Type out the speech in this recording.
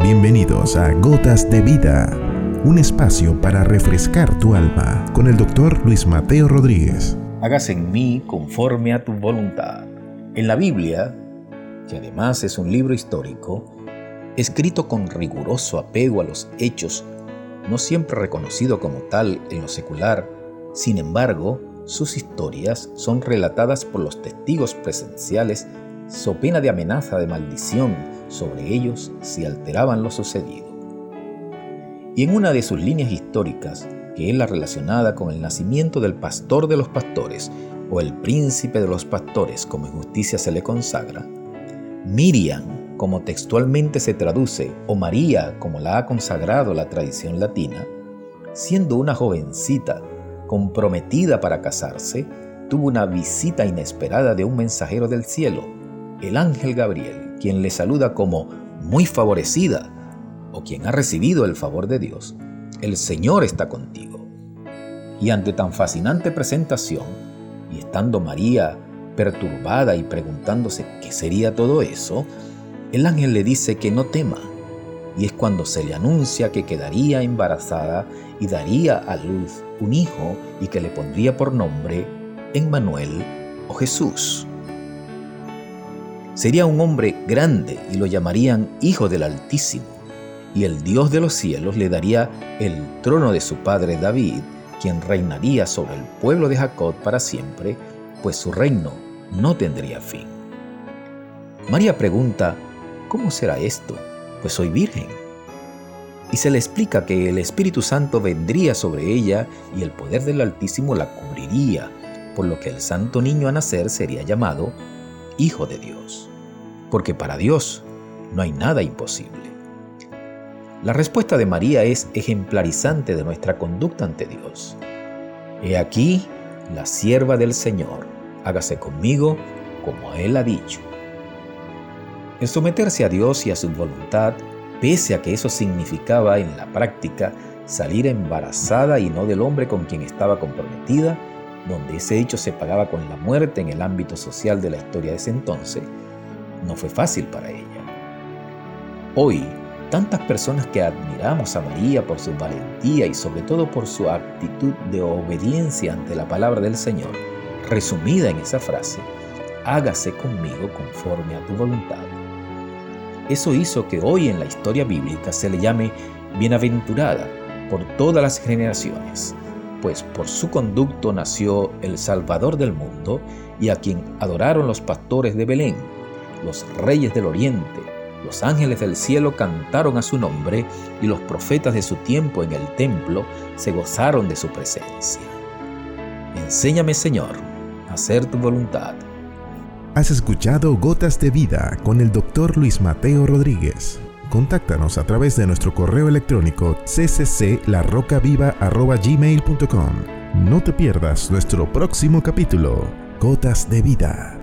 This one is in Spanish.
Bienvenidos a Gotas de Vida, un espacio para refrescar tu alma con el doctor Luis Mateo Rodríguez. Hágase en mí conforme a tu voluntad. En la Biblia, que además es un libro histórico, escrito con riguroso apego a los hechos, no siempre reconocido como tal en lo secular, sin embargo, sus historias son relatadas por los testigos presenciales so pena de amenaza de maldición sobre ellos si alteraban lo sucedido. Y en una de sus líneas históricas, que es la relacionada con el nacimiento del pastor de los pastores o el príncipe de los pastores como en justicia se le consagra, Miriam, como textualmente se traduce, o María, como la ha consagrado la tradición latina, siendo una jovencita comprometida para casarse, tuvo una visita inesperada de un mensajero del cielo, el ángel Gabriel, quien le saluda como muy favorecida o quien ha recibido el favor de Dios, el Señor está contigo. Y ante tan fascinante presentación, y estando María perturbada y preguntándose qué sería todo eso, el ángel le dice que no tema, y es cuando se le anuncia que quedaría embarazada y daría a luz un hijo y que le pondría por nombre Emmanuel o Jesús. Sería un hombre grande y lo llamarían Hijo del Altísimo, y el Dios de los cielos le daría el trono de su padre David, quien reinaría sobre el pueblo de Jacob para siempre, pues su reino no tendría fin. María pregunta, ¿cómo será esto? Pues soy virgen. Y se le explica que el Espíritu Santo vendría sobre ella y el poder del Altísimo la cubriría, por lo que el santo niño a nacer sería llamado Hijo de Dios, porque para Dios no hay nada imposible. La respuesta de María es ejemplarizante de nuestra conducta ante Dios. He aquí la sierva del Señor, hágase conmigo como Él ha dicho. El someterse a Dios y a su voluntad, pese a que eso significaba en la práctica salir embarazada y no del hombre con quien estaba comprometida, donde ese hecho se pagaba con la muerte en el ámbito social de la historia de ese entonces, no fue fácil para ella. Hoy, tantas personas que admiramos a María por su valentía y sobre todo por su actitud de obediencia ante la palabra del Señor, resumida en esa frase, hágase conmigo conforme a tu voluntad. Eso hizo que hoy en la historia bíblica se le llame bienaventurada por todas las generaciones, pues por su conducto nació el Salvador del mundo y a quien adoraron los pastores de Belén, los reyes del oriente, los ángeles del cielo cantaron a su nombre y los profetas de su tiempo en el templo se gozaron de su presencia. Enséñame, Señor, a hacer tu voluntad. Has escuchado Gotas de Vida con el doctor Luis Mateo Rodríguez. Contáctanos a través de nuestro correo electrónico ccclarrocaviva.gmail.com. No te pierdas nuestro próximo capítulo, Gotas de Vida.